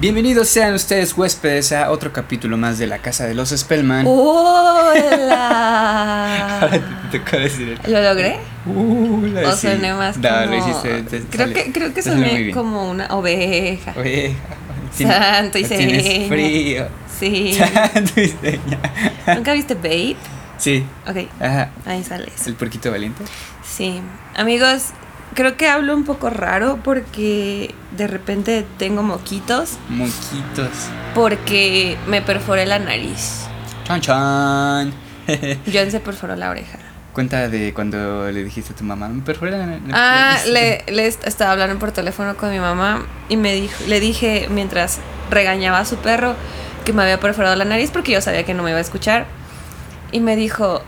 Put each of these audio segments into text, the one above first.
Bienvenidos sean ustedes huéspedes a otro capítulo más de la Casa de los Spellman. ¡Hola! Ahora te, toca decir el... ¿Lo logré? Uh, la ¿O sí. soné más No, como...? lo hiciste. te creo, sale- que, creo que soné como una oveja. Oye, Santo y tienes seña. frío. Sí. Santo y seña. ¿Nunca viste Babe? Sí, Ok, ajá. ahí sale eso. El puerquito valiente. Sí. Amigos, creo que hablo un poco raro porque de repente tengo moquitos Monquitos. porque me perforé la nariz. Chan chan. John se perforó la oreja. Cuenta de cuando le dijiste a tu mamá, me perforé la- la- Ah, le, le est- estaba hablando por teléfono con mi mamá y me dijo, le dije mientras regañaba a su perro que me había perforado la nariz porque yo sabía que no me iba a escuchar. Y me dijo,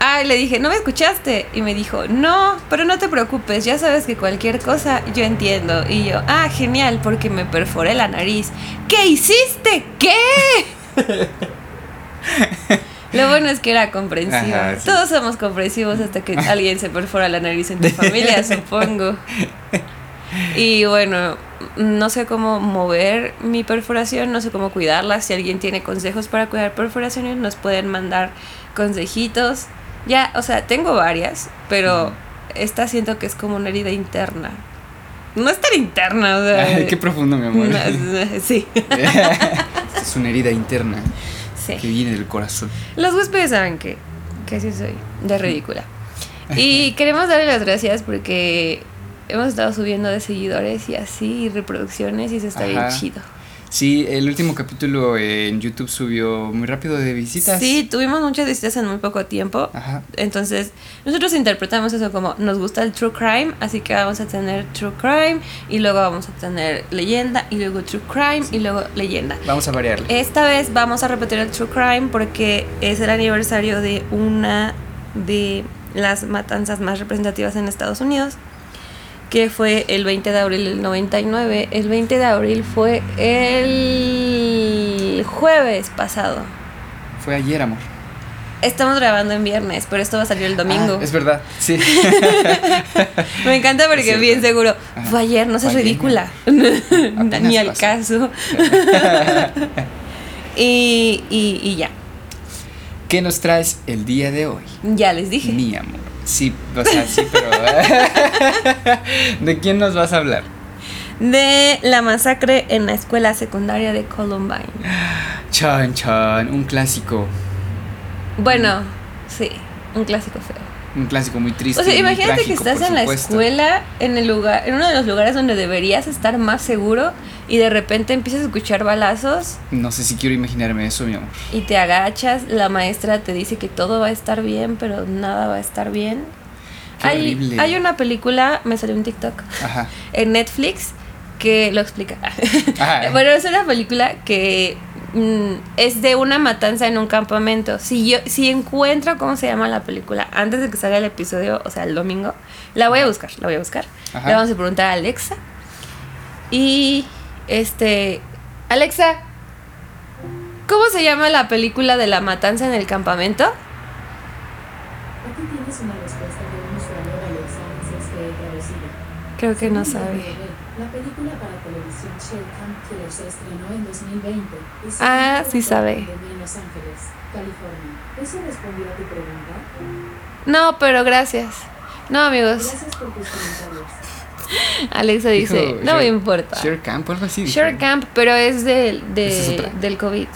ah, y le dije, ¿no me escuchaste? Y me dijo, no, pero no te preocupes, ya sabes que cualquier cosa yo entiendo. Y yo, ah, genial, porque me perforé la nariz. ¿Qué hiciste? ¿Qué? Lo bueno es que era. Ajá, sí. Todos somos comprensivos hasta que alguien se perfora la nariz en tu familia, supongo. Y bueno, no sé cómo mover mi perforación, no sé cómo cuidarla. Si alguien tiene consejos para cuidar perforaciones, nos pueden mandar consejitos. Ya, o sea, tengo varias, pero esta siento que es como una herida interna. No es tan interna, o sea. Ay, qué profundo, mi amor. no, sí, es una herida interna que sí. viene del corazón. Los huéspedes saben que, que sí soy de ridícula. Y queremos darle las gracias porque hemos estado subiendo de seguidores y así, y reproducciones, y se está bien chido. Sí, el último capítulo en YouTube subió muy rápido de visitas. Sí, tuvimos muchas visitas en muy poco tiempo. Ajá. Entonces, nosotros interpretamos eso como nos gusta el true crime, así que vamos a tener true crime y luego vamos a tener leyenda y luego true crime y luego leyenda. Vamos a variarle. Esta vez vamos a repetir el true crime porque es el aniversario de una de las matanzas más representativas en Estados Unidos, que fue el 20 de abril del 99. El 20 de abril fue el jueves pasado. Fue ayer, amor. Estamos grabando en viernes, pero esto va a salir el domingo. Ah, es verdad, sí. Me encanta porque bien seguro. Ajá. Fue ayer, no seas ayer. ridícula. Ni al pasó. caso. y, y, y ya. ¿Qué nos traes el día de hoy? Ya les dije. Mi amor. Sí, o sea, sí, pero. ¿De quién nos vas a hablar? de la masacre en la escuela secundaria de Columbine. Chan Chan, un clásico. Bueno, sí, un clásico feo. Un clásico muy triste. O sea, imagínate que estás en la escuela, en el lugar, en uno de los lugares donde deberías estar más seguro y de repente empiezas a escuchar balazos No sé si quiero imaginarme eso, mi amor. y te agachas, la maestra te dice que todo va a estar bien, pero nada va a estar bien. Qué Hay, horrible. hay una película, me salió un TikTok, Ajá. en Netflix que lo explica. Ajá. bueno, es una película que es de una matanza en un campamento. Si yo si encuentro cómo se llama la película antes de que salga el episodio, o sea, el domingo, la voy a buscar, la voy a buscar. Ajá. Le vamos a preguntar a Alexa. Y este Alexa, ¿cómo se llama la película de la matanza en el campamento? Aquí tienes una respuesta de un usuario de Alexa Ancestry traducida. Creo que no sabe. IMDb, La película para televisión Shell Killer se estrenó en 2020. y se Ah, sí sabe. En Los Ángeles, California. ¿Eso respondió a tu pregunta? No, pero gracias. No, amigos. Gracias por tus comentarios. Alexa dice, Dijo no me importa. Share Camp o algo así. dijo. Share Camp, pero es del, de- ¿Esa es del COVID.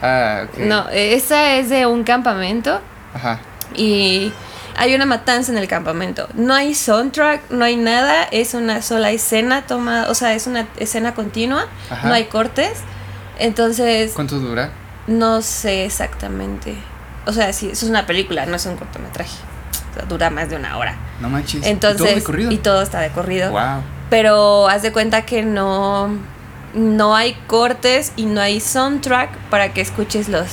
Ah, ok. No, esa es de un campamento Ajá. y hay una matanza en el campamento. No hay soundtrack, no hay nada, es una sola escena tomada, o sea, es una escena continua, Ajá. no hay cortes. Entonces, ¿Cuánto dura? no sé exactamente. O sea, sí, eso es una película, no es un cortometraje. O sea, dura más de una hora. No manches. Entonces, ¿Y todo de corrido? y todo está de corrido. Wow. Pero haz de cuenta que no, no hay cortes y no hay soundtrack para que escuches los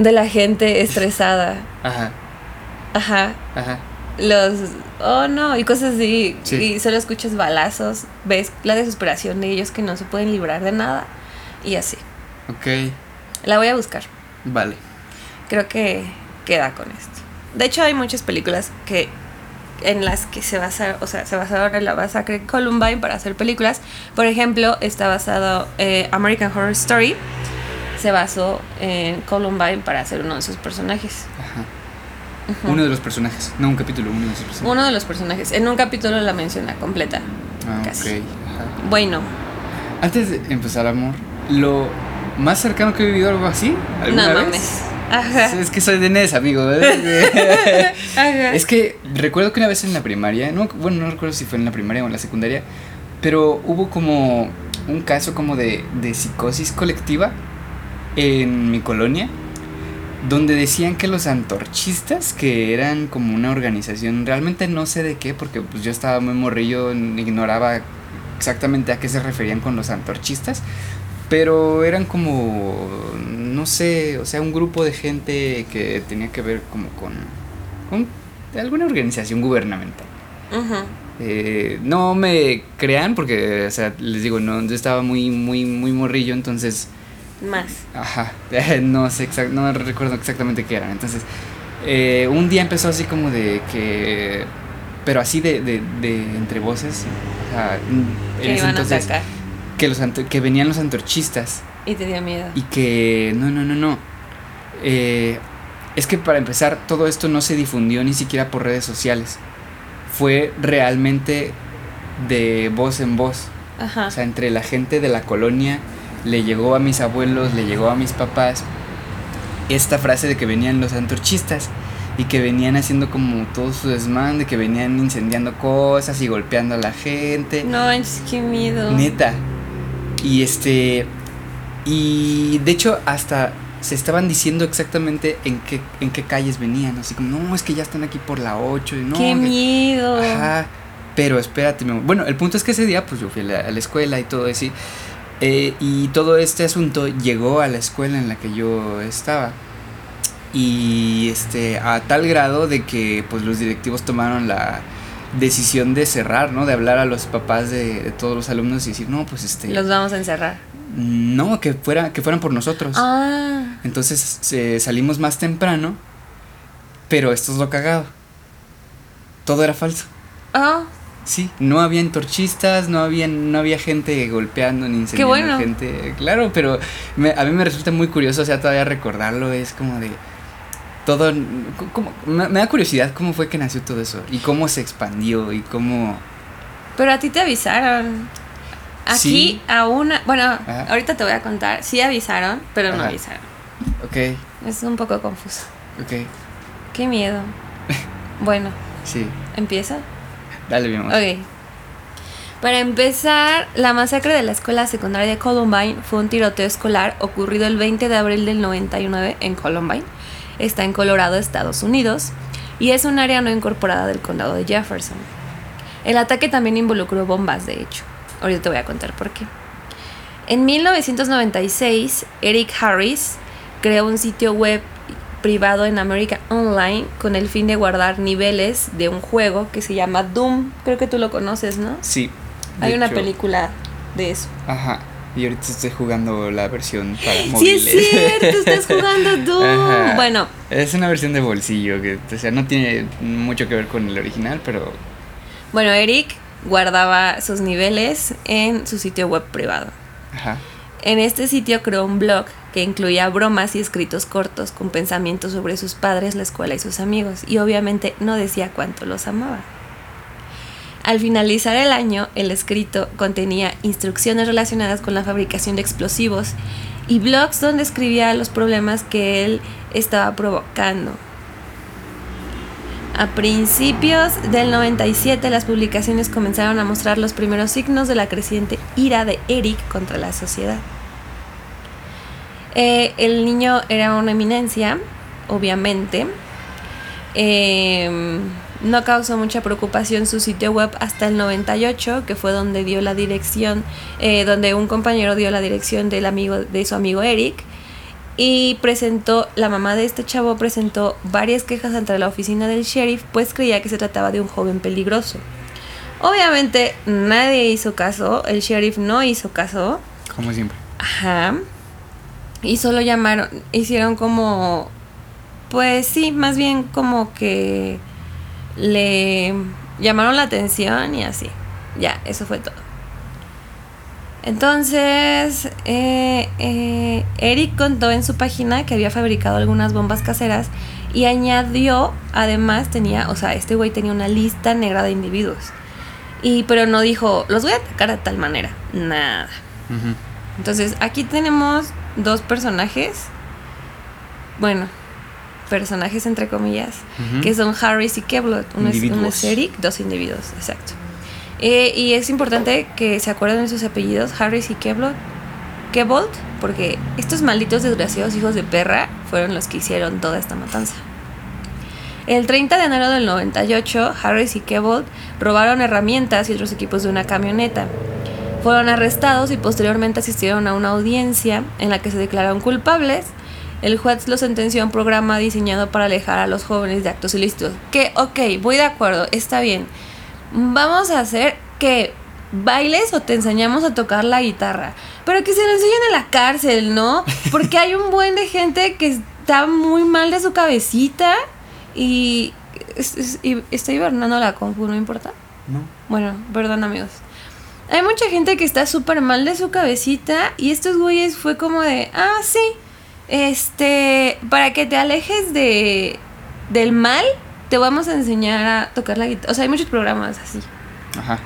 de la gente estresada. Ajá. Ajá. Ajá. Los oh no, y cosas así. Sí. Y solo escuchas balazos, ves la desesperación de ellos que no se pueden librar de nada y así. Ok. La voy a buscar. Vale. Creo que queda con esto. De hecho, hay muchas películas que, en las que se basaron, o sea, se basaron en la masacre de Columbine para hacer películas. Por ejemplo, está basado eh, American Horror Story se basó en Columbine para hacer uno de sus personajes. Ajá. Uno de los personajes, no un capítulo, uno de los personajes. Uno de los personajes. En un capítulo la menciona completa. Ah, casi. ok. Ajá. Bueno, Antes de empezar, amor, lo más cercano que he vivido algo así, ¿alguna no vez? mames. Ajá. Es que soy de NES, amigo. ¿eh? Ajá. es que recuerdo que una vez en la primaria, no, bueno, no recuerdo si fue en la primaria o en la secundaria, pero hubo como un caso como de, de psicosis colectiva en mi colonia, donde decían que los antorchistas, que eran como una organización, realmente no sé de qué, porque pues yo estaba muy morrillo, ignoraba exactamente a qué se referían con los antorchistas, pero eran como, no sé, o sea, un grupo de gente que tenía que ver como con, con alguna organización gubernamental. Eh, no me crean porque, o sea, les digo, no, yo estaba muy, muy, muy morrillo, entonces, Más. ajá, no sé, exact- no recuerdo exactamente qué eran. Entonces, eh, un día empezó así como de que, pero así de, de, de entre voces, o sea, en Que ese entonces, que, los que venían los antorchistas Y te dio miedo. y que, no, no, no, no. Eh, es que para empezar, todo esto no se difundió ni siquiera por redes sociales. Fue realmente de voz en voz. Ajá. O sea, entre la gente de la colonia, le llegó a mis abuelos, le llegó a mis papás esta frase de que venían los antorchistas y que venían haciendo como todo su desmán, de que venían incendiando cosas y golpeando a la gente. no, manches, qué miedo. Neta. Y este. Y de hecho, hasta se estaban diciendo exactamente en qué, en qué calles venían. Así como, no, es que ya están aquí por la 8. Y no, qué que- miedo. Ajá. Pero espérate, mi amor. Bueno, el punto es que ese día, pues yo fui a la, a la escuela y todo así. Eh, y todo este asunto llegó a la escuela en la que yo estaba. Y este, a tal grado de que pues los directivos tomaron la decisión de cerrar, ¿no? De hablar a los papás de, de todos los alumnos y decir, no, pues este. Los vamos a encerrar. No, que fuera, que fueran por nosotros. Ah. Entonces salimos más temprano, pero esto es lo cagado. Todo era falso. Oh, Sí, no había antorchistas, no había, no había gente golpeando ni incendiando bueno. gente. Claro, pero me- a mí me resulta muy curioso, o sea, todavía recordarlo es como de todo, como- me, me da curiosidad cómo fue que nació todo eso y cómo se expandió y cómo... pero a ti te avisaron. Aquí Sí. a una, bueno, Ajá. ahorita te voy a contar. Sí avisaron, pero no avisaron. Ok, Es un poco confuso. ok, Qué miedo. Bueno, sí, ¿empieza? Dale mi. Ok. Para empezar, la masacre de la escuela secundaria de Columbine fue un tiroteo escolar ocurrido el 20 de abril del 99 en Columbine. Está en Colorado, Estados Unidos, y es un área no incorporada del condado de Jefferson. El ataque también involucró bombas, de hecho. Ahorita te voy a contar por qué. En 1996, Eric Harris creó un sitio web privado en America Online con el fin de guardar niveles de un juego que se llama Doom. Creo que tú lo conoces, ¿no? Sí. Hay una hecho, película de eso. Ajá, y ahorita estoy jugando la versión para Sí, móviles. es cierto, estás jugando Doom. Ajá. Bueno, Es una versión de bolsillo, que o sea, no tiene mucho que ver con el original, pero... bueno, Eric guardaba sus niveles en su sitio web privado. Ajá. En este sitio creó un blog que incluía bromas y escritos cortos con pensamientos sobre sus padres, la escuela y sus amigos, y obviamente no decía cuánto los amaba. Al finalizar el año, el escrito contenía instrucciones relacionadas con la fabricación de explosivos y blogs donde escribía los problemas que él estaba provocando. A principios del 97 las publicaciones comenzaron a mostrar los primeros signos de la creciente ira de Eric contra la sociedad. Eh, el niño era una eminencia, obviamente. Eh, no causó mucha preocupación su sitio web hasta el 98, que fue donde dio la dirección, eh, donde un compañero dio la dirección del amigo, de su amigo Eric. Y presentó, la mamá de este chavo presentó varias quejas ante la oficina del sheriff, pues creía que se trataba de un joven peligroso. Obviamente nadie hizo caso, el sheriff no hizo caso. Como siempre. Ajá. Y solo llamaron, hicieron como, pues sí, más bien como que le llamaron la atención y así. Ya, eso fue todo. Entonces, eh, eh, Eric contó en su página que había fabricado algunas bombas caseras y añadió, además tenía, o sea, este güey tenía una lista negra de individuos. Y pero no dijo, los voy a atacar de tal manera. Nada. Entonces, aquí tenemos dos personajes. Bueno, personajes entre comillas, que son Harris y Kevlot. Uno es, uno Individuos. es Eric, dos individuos, exacto. Eh, y es importante que se acuerden de sus apellidos, Harris y Kevlot. Kebold, porque estos malditos desgraciados hijos de perra fueron los que hicieron toda esta matanza. El 30 de enero del 98, Harris y Kebold robaron herramientas y otros equipos de una camioneta. Fueron arrestados y posteriormente asistieron a una audiencia en la que se declararon culpables. El juez los sentenció a un programa diseñado para alejar a los jóvenes de actos ilícitos. Que, ok, voy de acuerdo, está bien. Vamos a hacer que bailes o te enseñamos a tocar la guitarra. Pero que se lo enseñen en la cárcel, ¿no? Porque hay un buen de gente que está muy mal de su cabecita y, es- y estoy hibernando la compu, ¿no importa? No. Bueno, perdón amigos. Hay mucha gente que está súper mal de su cabecita y estos güeyes fue como de, ah, sí, este, para que te alejes de, del mal, te vamos a enseñar a tocar la guitarra. O sea, hay muchos programas así. Ajá.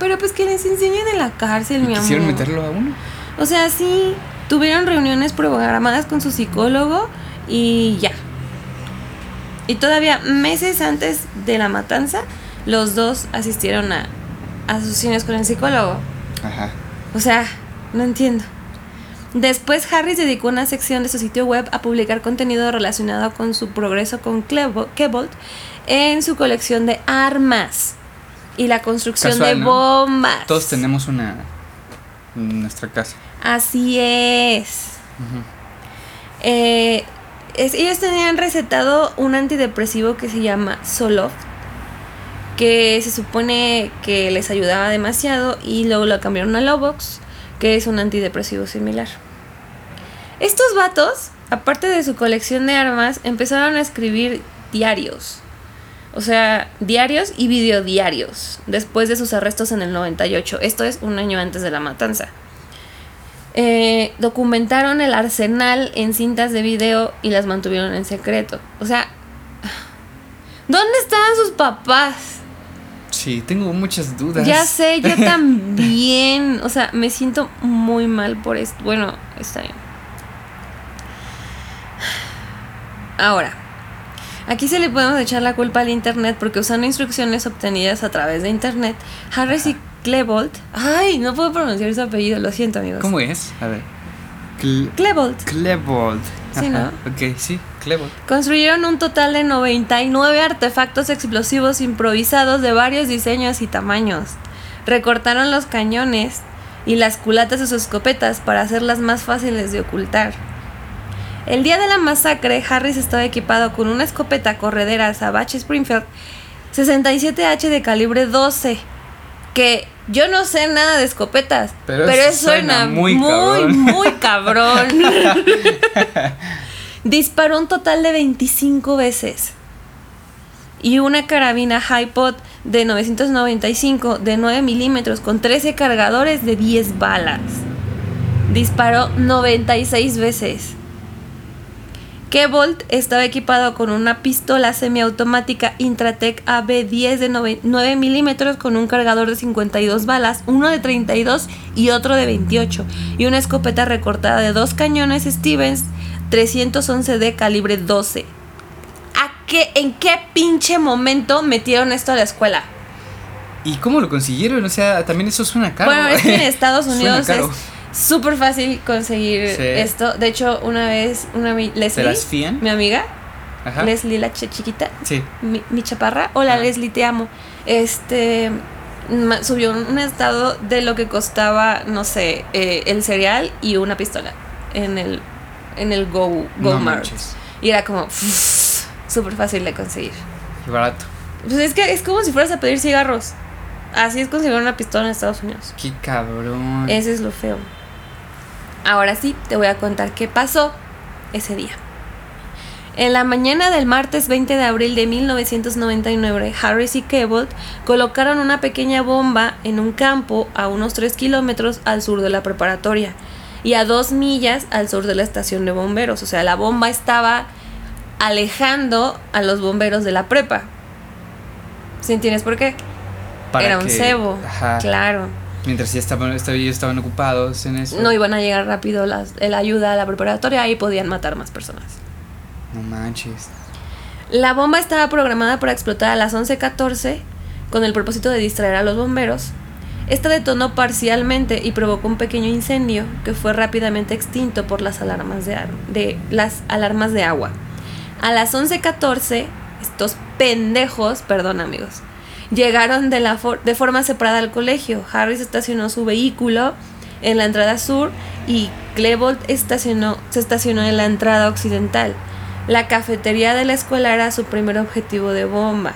Pero pues que les enseñen en la cárcel, mi amor. ¿Quisieron meterlo a uno? O sea, sí, tuvieron reuniones programadas con su psicólogo y ya. Y todavía meses antes de la matanza, los dos asistieron a, a sus sesiones con el psicólogo. Ajá. O sea, no entiendo. Después Harris dedicó una sección de su sitio web a publicar contenido relacionado con su progreso con Kebold en su colección de armas y la construcción Casual, de ¿no? bombas. Todos tenemos una en nuestra casa. Así es. Ujú. Eh, es- ellos tenían recetado un antidepresivo que se llama Zoloft, que se supone que les ayudaba demasiado y luego lo cambiaron a Lobox, que es un antidepresivo similar. Estos vatos, aparte de su colección de armas, empezaron a escribir diarios. O sea, diarios y videodiarios, después de sus arrestos en el 98. Esto es un año antes de la matanza. Eh, documentaron el arsenal en cintas de video y las mantuvieron en secreto. O sea, ¿dónde estaban sus papás? Sí, tengo muchas dudas. Ya sé, yo también. O sea, me siento muy mal por esto. Bueno, está bien. Ahora, aquí se le podemos echar la culpa al internet porque usando instrucciones obtenidas a través de internet, Harris y Klebold. Ay, no puedo pronunciar su apellido, lo siento, amigos. ¿Cómo es? A ver. Klebold. Klebold. Sí, Ajá. ¿no? Ok, sí, Construyeron un total de 99 artefactos explosivos improvisados de varios diseños y tamaños. Recortaron los cañones y las culatas de sus escopetas para hacerlas más fáciles de ocultar. El día de la masacre, Harris estaba equipado con una escopeta corredera Savage Springfield 67H de calibre 12, que yo no sé nada de escopetas, Pero pero, eso eso suena, suena muy muy, cabrón. muy cabrón. Disparó un total de 25 veces. Y una carabina Hi-Pod de 995 de 9 milímetros con 13 cargadores de 10 balas. Disparó 96 veces. Kebolt estaba equipado con una pistola semiautomática Intratec AB10 de 9, 9 milímetros con un cargador de 52 balas, uno de 32 y otro de 28, y una escopeta recortada de dos cañones Stevens 311 de calibre 12. ¿A qué, ¿En qué pinche momento metieron esto a la escuela? ¿Y cómo lo consiguieron? O sea, también eso suena caro. Bueno, es que en Estados Unidos es súper fácil conseguir Sí. esto. De hecho, una vez, una Leslie, las fían? mi amiga, Ajá. Leslie la ch- chiquita, Sí. mi, mi chaparra. Hola Ah. Leslie, te amo. Este subió un, un estado de lo que costaba, no sé, eh, el cereal y una pistola en el en el Go Go No Mart. Y era como súper fácil de conseguir. Qué barato. Pues es que es como si fueras a pedir cigarros. Así es conseguir una pistola en Estados Unidos. Qué cabrón. Ese es lo feo. Ahora sí, te voy a contar qué pasó ese día. En la mañana del martes 20 de abril de 1999, Harris y Cabot colocaron una pequeña bomba en un campo a unos 3 kilómetros al sur de la preparatoria y a 2 millas al sur de la estación de bomberos. O sea, la bomba estaba alejando a los bomberos de la prepa. ¿Sí entiendes por qué? Para Era un cebo. Ajá. Claro. Mientras ya estaban, esta- ellos estaban ocupados en eso. No iban a llegar rápido las, la ayuda a la preparatoria y podían matar más personas. No manches. La bomba estaba programada para explotar a las 11:14 con el propósito de distraer a los bomberos. Esta detonó parcialmente y provocó un pequeño incendio que fue rápidamente extinto por las alarmas de, de- las alarmas de agua. A las 11:14, estos pendejos, perdón amigos, llegaron de, la de forma separada al colegio. Harris estacionó su vehículo en la entrada sur y Klebold estacionó, se estacionó en la entrada occidental. La cafetería de la escuela era su primer objetivo de bomba.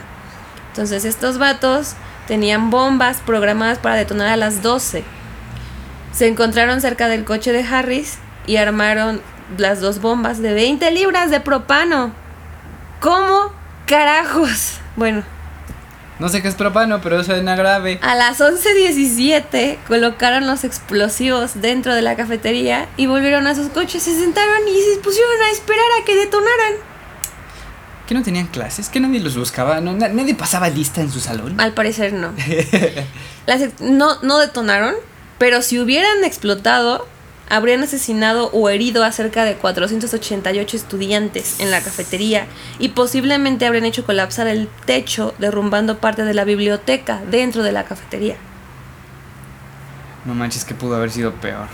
Entonces estos vatos tenían bombas programadas para detonar a las 12. Se encontraron cerca del coche de Harris y armaron las dos bombas de 20 libras de propano. ¿Cómo? Carajos. Bueno, No sé qué es propano, pero suena grave. a las 11.17 colocaron los explosivos dentro de la cafetería y volvieron a sus coches, se sentaron y se pusieron a esperar a que detonaran. ¿Que no tenían clases? ¿Que nadie los buscaba? ¿No, na- ¿Nadie pasaba lista en su salón? Al parecer no. Las no, no detonaron, pero si hubieran explotado, habrían asesinado o herido a cerca de 488 estudiantes en la cafetería y posiblemente habrían hecho colapsar el techo, derrumbando parte de la biblioteca dentro de la cafetería. No manches, que pudo haber sido peor.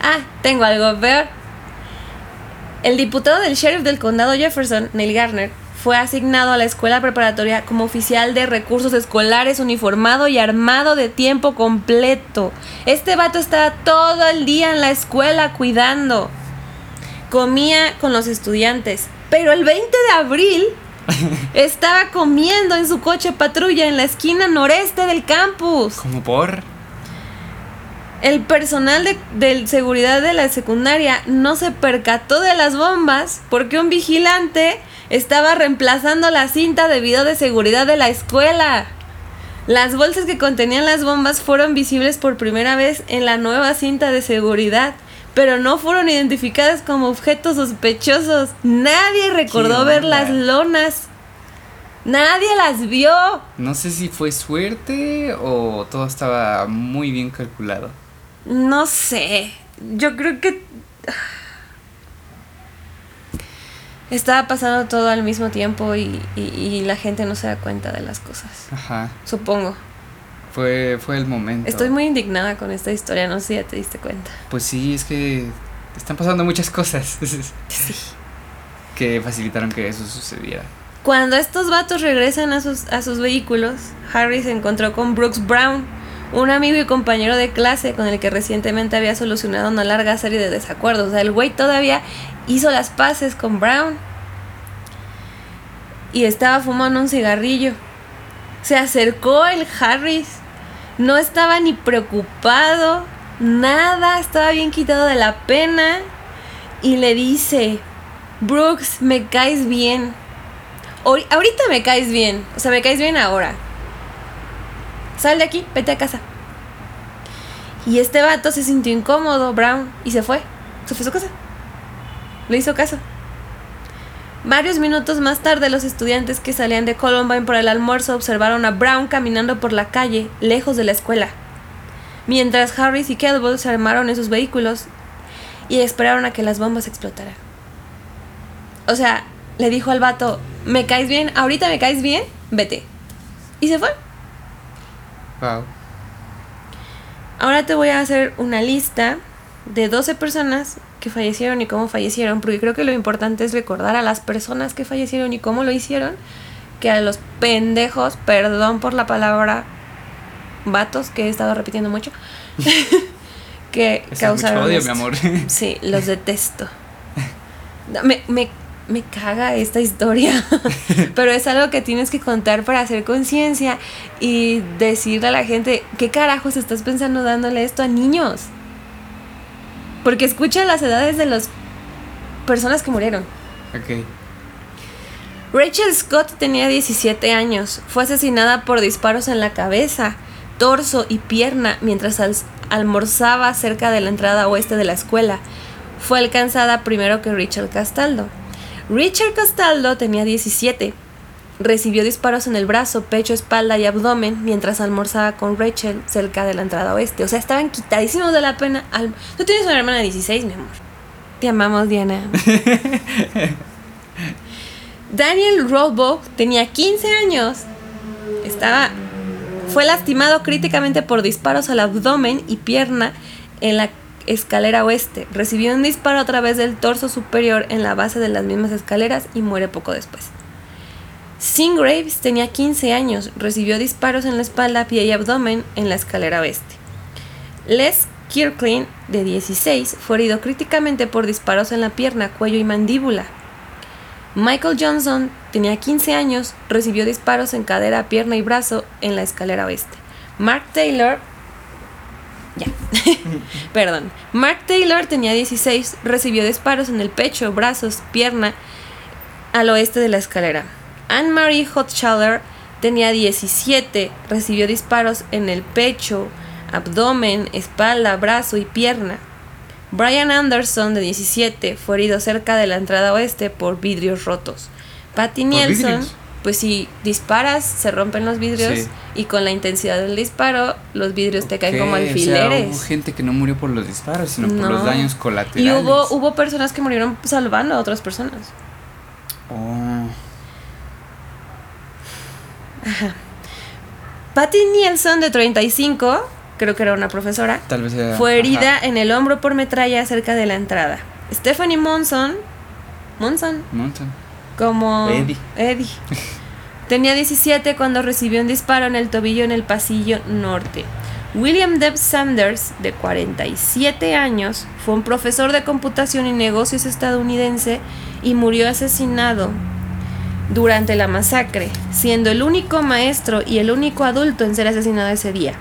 Ah, tengo algo peor. El diputado del sheriff del condado Jefferson, Neil Garner, fue asignado a la escuela preparatoria como oficial de recursos escolares uniformado y armado de tiempo completo. Este vato estaba todo el día en la escuela cuidando. Comía con los estudiantes. Pero el 20 de abril estaba comiendo en su coche patrulla en la esquina noreste del campus. ¿Como por? El personal de, de seguridad de la secundaria no se percató de las bombas porque un vigilante estaba reemplazando la cinta de video de seguridad de la escuela. Las bolsas que contenían las bombas fueron visibles por primera vez en la nueva cinta de seguridad, pero no fueron identificadas como objetos sospechosos. Nadie recordó ver las lonas. Nadie las vio. No sé si fue suerte o todo estaba muy bien calculado. No sé. Yo creo que. Estaba pasando todo al mismo tiempo y, y- y la gente no se da cuenta de las cosas. Ajá. Supongo. Fue, fue el momento. Estoy muy indignada con esta historia, no sé si ya te diste cuenta. Pues sí, es que están pasando muchas cosas Sí. que facilitaron que eso sucediera. Cuando estos vatos regresan a sus, a sus vehículos, Harry se encontró con Brooks Brown, un amigo y compañero de clase con el que recientemente había solucionado una larga serie de desacuerdos. O sea, el güey todavía hizo las paces con Brown y estaba fumando un cigarrillo. Se acercó el Harris, no estaba ni preocupado, nada, estaba bien quitado de la pena y le dice, Brooks, me caes bien. Ahori- Ahorita me caes bien, o sea, me caes bien ahora. Sal de aquí, vete a casa. Y este vato se sintió incómodo, Brown, y se fue. Se fue a su casa. Le hizo caso. Varios minutos más tarde, los estudiantes que salían de Columbine por el almuerzo observaron a Brown caminando por la calle, lejos de la escuela. Mientras Harris y Kelball se armaron en sus vehículos y esperaron a que las bombas explotaran. O sea, le dijo al vato, me caes bien, ahorita me caes bien, vete. Y se fue. Wow. Ahora te voy a hacer una lista de 12 personas que fallecieron y cómo fallecieron, porque creo que lo importante es recordar a las personas que fallecieron y cómo lo hicieron, que a los pendejos, perdón por la palabra vatos, que he estado repitiendo mucho, que Es mucho causaron odio, esto. mi amor. Sí, los detesto. Me, me, me caga esta historia, pero es algo que tienes que contar para hacer conciencia y decirle a la gente, ¿qué carajos estás pensando dándole esto a niños? Porque escucha las edades de las personas que murieron. Ok. Rachel Scott tenía 17 años. Fue asesinada por disparos en la cabeza, torso y pierna mientras al- almorzaba cerca de la entrada oeste de la escuela. Fue alcanzada primero que Richard Castaldo. Richard Castaldo tenía 17. Recibió disparos en el brazo, pecho, espalda y abdomen mientras almorzaba con Rachel cerca de la entrada oeste. O sea, estaban quitadísimos de la pena. Al- Tú tienes una hermana de 16, mi amor. Te amamos, Diana. Daniel Rollbo tenía 15 años. Estaba. Fue lastimado críticamente por disparos al abdomen y pierna en la escalera oeste. Recibió un disparo a través del torso superior en la base de las mismas escaleras y muere poco después. Sin Graves tenía 15 años. Recibió disparos en la espalda, pie y abdomen en la escalera oeste. Les Kirkland, de 16, fue herido críticamente por disparos en la pierna, cuello y mandíbula. Michael Johnson tenía 15 años, recibió disparos en cadera, pierna y brazo en la escalera oeste. Mark Taylor. Ya. Perdón. Mark Taylor tenía 16, recibió disparos en el pecho, brazos, pierna al oeste de la escalera. Anne-Marie Hochschild tenía 17, recibió disparos en el pecho, abdomen, espalda, brazo y pierna. Brian Anderson, de 17, fue herido cerca de la entrada oeste por vidrios rotos. Patty Nielsen, vidrios? Pues si disparas, se rompen los vidrios Sí. y con la intensidad del disparo, los vidrios te caen como Ok, o sea, alfileres. hubo gente que no murió por los disparos, sino por los daños colaterales. y hubo, hubo personas que murieron salvando a otras personas. Oh, Patty Nielsen, de 35, creo que era una profesora, tal vez era- fue herida ajá, en el hombro por metralla cerca de la entrada. Stephanie Monson, Monson, montón. Como Eddie. Eddie. Tenía 17 cuando recibió un disparo en el tobillo en el pasillo norte. William Deb Sanders, de 47 años, fue un profesor de computación y negocios estadounidense y murió asesinado durante la masacre, siendo el único maestro y el único adulto en ser asesinado ese día.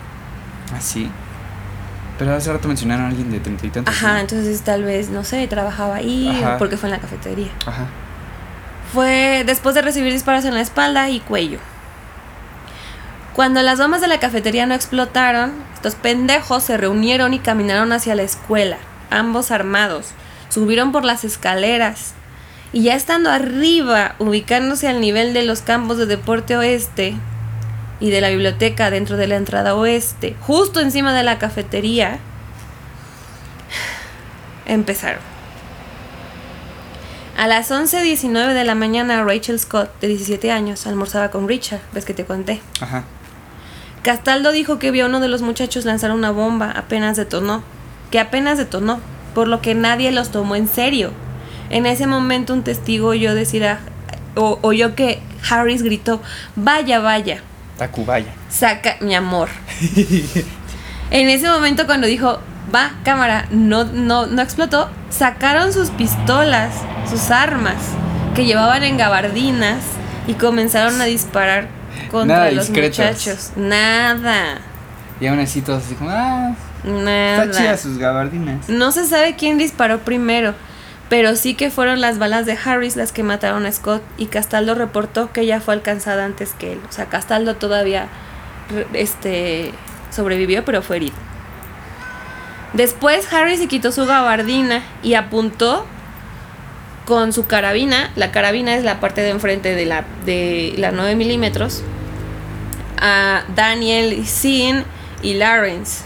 Ah, sí. Pero hace rato mencionaron a alguien de treinta y tantos. Ajá, ¿no? entonces tal vez, no sé, trabajaba ahí Ajá. porque fue en la cafetería. Ajá. Fue después de recibir disparos en la espalda y cuello. Cuando las bombas de la cafetería no explotaron, estos pendejos se reunieron y caminaron hacia la escuela, ambos armados. Subieron por las escaleras y ya estando arriba, ubicándose al nivel de los campos de deporte oeste y de la biblioteca dentro de la entrada oeste, justo encima de la cafetería, empezaron. A las 11.19 de la mañana, Rachel Scott, de 17 años, almorzaba con Richard, ves que te conté. Ajá. Castaldo dijo que vio a uno de los muchachos lanzar una bomba, apenas detonó, que apenas detonó, por lo que nadie los tomó en serio. En ese momento un testigo oyó decir a, o, oyó que Harris gritó, vaya, vaya, Tacubaya. saca mi amor. en ese momento cuando dijo, va, cámara, no, no, no explotó, sacaron sus pistolas, sus armas, que llevaban en gabardinas, y comenzaron a disparar contra Nada los discretos. muchachos. Nada, Y aún así todos así como, ah, nada. está chida sus gabardinas. No se sabe quién disparó primero, pero sí que fueron las balas de Harris las que mataron a Scott y Castaldo reportó que ella fue alcanzada antes que él. O sea, Castaldo todavía este, sobrevivió, pero fue herido. Después Harris se quitó su gabardina y apuntó con su carabina. La carabina es la parte de enfrente de la, de la 9 milímetros. A Daniel, Sin y Lawrence.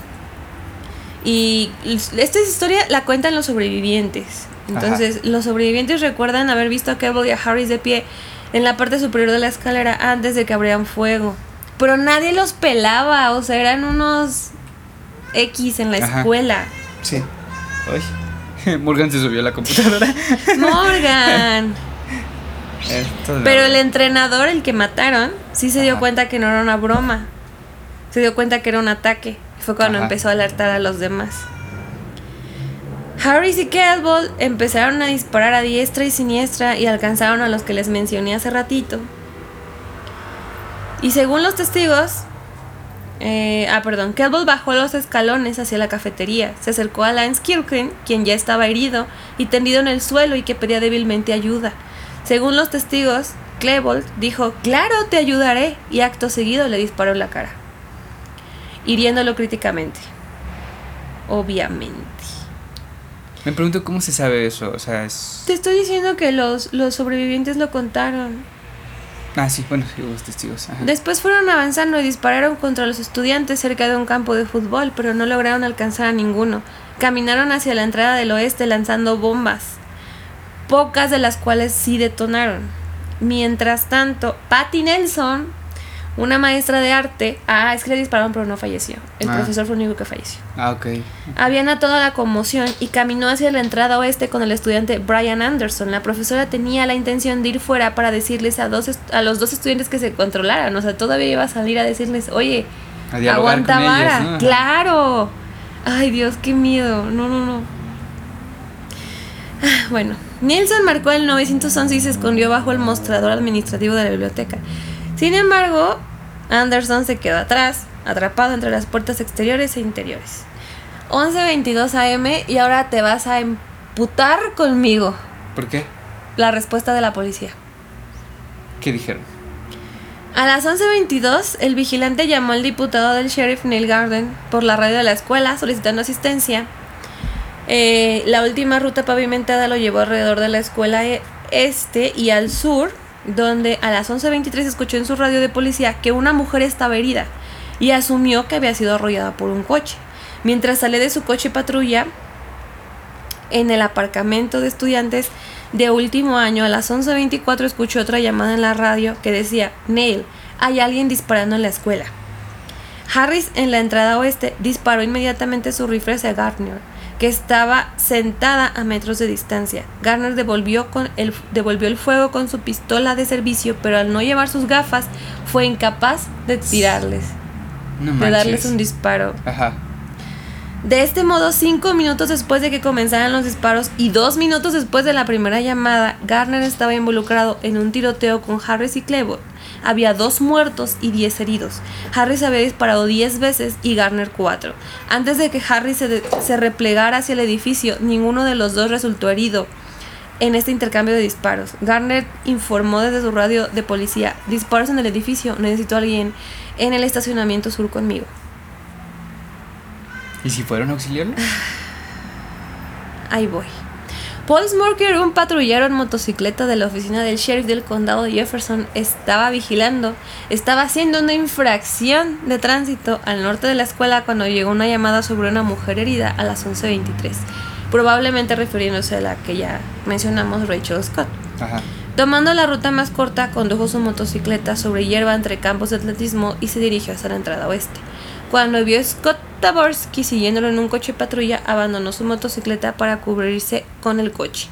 Y esta historia la cuentan los sobrevivientes. Entonces, los sobrevivientes recuerdan haber visto a Cable y a Harris de pie en la parte superior de la escalera antes de que abrieran fuego. Pero nadie los pelaba, o sea, eran unos X en la Ajá. escuela. Sí. Uy. Morgan se subió a la computadora. Morgan. Esto es Pero la- el entrenador, el que mataron, sí se dio Ajá. cuenta que no era una broma. Se dio cuenta que era un ataque. Fue cuando Ajá. empezó a alertar a los demás. Harris y Cadwell empezaron a disparar a diestra y siniestra y alcanzaron a los que les mencioné hace ratito. Y según los testigos, eh, ah, perdón, Cadwell bajó los escalones hacia la cafetería, se acercó a Lance Kirkland, quien ya estaba herido y tendido en el suelo y que pedía débilmente ayuda. Según los testigos, Klebold dijo, claro, te ayudaré, y acto seguido le disparó en la cara, hiriéndolo críticamente. Obviamente. Me pregunto cómo se sabe eso, o sea, es... Te estoy diciendo que los, los sobrevivientes lo contaron. Ah, sí, bueno, sí, testigos. Después fueron avanzando y dispararon contra los estudiantes cerca de un campo de fútbol, pero no lograron alcanzar a ninguno. Caminaron hacia la entrada del oeste lanzando bombas, pocas de las cuales sí detonaron. Mientras tanto, Patty Nelson, una maestra de arte, ah, es que le dispararon pero no falleció. El Ah. profesor fue el único que falleció. Ah, ok. Habían atado la conmoción y caminó hacia la entrada oeste con el estudiante Brian Anderson. La profesora tenía la intención de ir fuera para decirles a, dos a los dos estudiantes que se controlaran. O sea, todavía iba a salir a decirles, oye, A aguanta vara. Claro. Ay, Dios, qué miedo. No, no, no. Ah, Bueno, Nielsen marcó el 911 y se escondió bajo el mostrador administrativo de la biblioteca. Sin embargo, Anderson se quedó atrás, atrapado entre las puertas exteriores e interiores. 11.22 am y ahora te vas a emputar conmigo. ¿Por qué? La respuesta de la policía. ¿Qué dijeron? A las 11.22, el vigilante llamó al diputado del sheriff Neil Garden por la radio de la escuela solicitando asistencia. Eh, la última ruta pavimentada lo llevó alrededor de la escuela e- este y al sur, donde a las 11.23 escuchó en su radio de policía que una mujer estaba herida y asumió que había sido arrollada por un coche. Mientras sale de su coche patrulla, en el aparcamiento de estudiantes de último año, a las 11.24 escuchó otra llamada en la radio que decía, Neil, hay alguien disparando en la escuela. Harris, en la entrada oeste, disparó inmediatamente su rifle hacia Gardner, que estaba sentada a metros de distancia. Garner devolvió, con el, devolvió el fuego con su pistola de servicio, pero al no llevar sus gafas, fue incapaz de tirarles, No de darles un disparo. Ajá. De este modo, cinco minutos después de que comenzaran los disparos y dos minutos después de la primera llamada, Garner estaba involucrado en un tiroteo con Harris y Cleveland. Había dos muertos y diez heridos. Harris había disparado diez veces y Garner cuatro. Antes de que Harris se, de- se replegara hacia el edificio, ninguno de los dos resultó herido en este intercambio de disparos. Garner informó desde su radio de policía, disparos en el edificio, necesito a alguien en el estacionamiento sur conmigo. ¿Y si fueron a auxiliarlo? Ahí voy. Paul Smorker, un patrullero en motocicleta de la oficina del sheriff del condado de Jefferson, estaba vigilando. Estaba haciendo una infracción de tránsito al norte de la escuela cuando llegó una llamada sobre una mujer herida a las 11.23, probablemente refiriéndose a la que ya mencionamos, Rachel Scott. Ajá. Tomando la ruta más corta, condujo su motocicleta sobre hierba entre campos de atletismo y se dirigió hacia la entrada oeste. Cuando vio Scott Taborski siguiéndolo en un coche patrulla, abandonó su motocicleta para cubrirse con el coche.